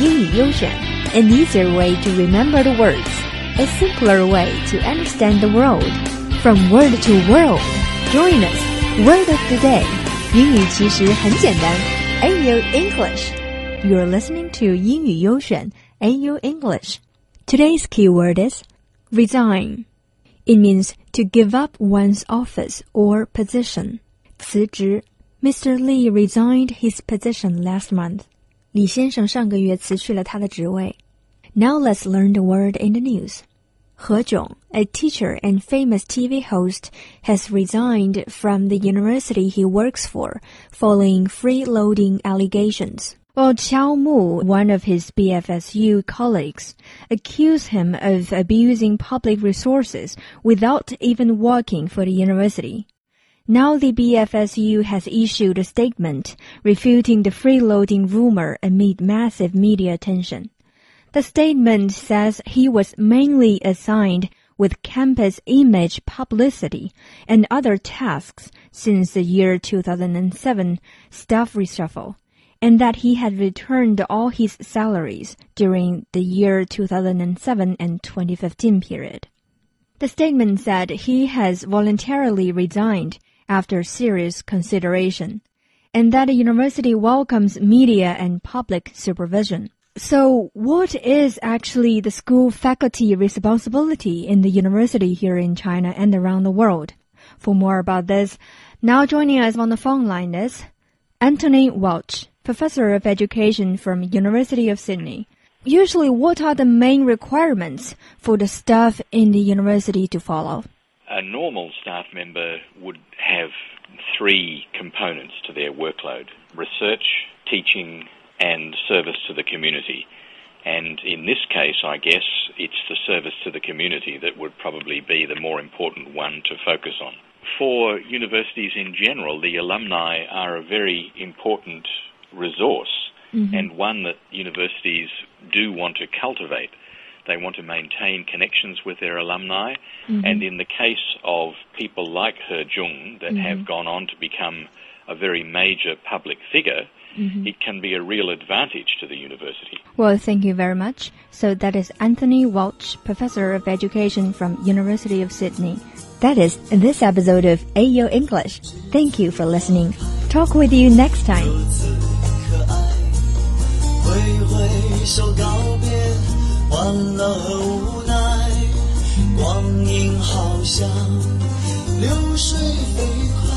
英语优选，an easier way to remember the words, a simpler way to understand the world. From word to world, join us. Word of the day，英语其实很简单。AU English. You're listening to 英语优选 AU English. Today's keyword is resign. It means to give up one's office or position. 辞职 Mr. Lee resigned his position last month. 李先生上个月辞去了他的职位。Now let's learn the word in the news. He Jiong, a teacher and famous TV host, has resigned from the university he works for following freeloading allegations. While Qiao Mu, one of his BFSU colleagues, accused him of abusing public resources without even working for the university. Now the BFSU has issued a statement refuting the freeloading rumor amid massive media attention. The statement says he was mainly assigned with campus image publicity and other tasks since the year 2007 staff reshuffle, and that he had returned all his salaries during the year 2007 and 2015 period. The statement said he has voluntarily resigned after serious consideration, and that the university welcomes media and public supervision. So, what is actually the school faculty responsibility in the university here in China and around the world? For more about this, now joining us on the phone line is Anthony Welch, Professor of Education from University of Sydney. Usually, what are the main requirements for the staff in the university to follow? A normal staff member would have three components to their workload research, teaching, and service to the community. And in this case, I guess it's the service to the community that would probably be the more important one to focus on. For universities in general, the alumni are a very important resource mm-hmm. and one that universities do want to cultivate. They want to maintain connections with their alumni. Mm-hmm. And in the case of people like He Jiong that mm-hmm. have gone on to become a very major public figure, mm-hmm. it can be a real advantage to the university. Well, thank you very much. So that is Anthony Welch, Professor of Education from University of Sydney. That is this episode of AO English. Thank you for listening. Talk with you next time. 欢乐和无奈，光阴好像流水飞快。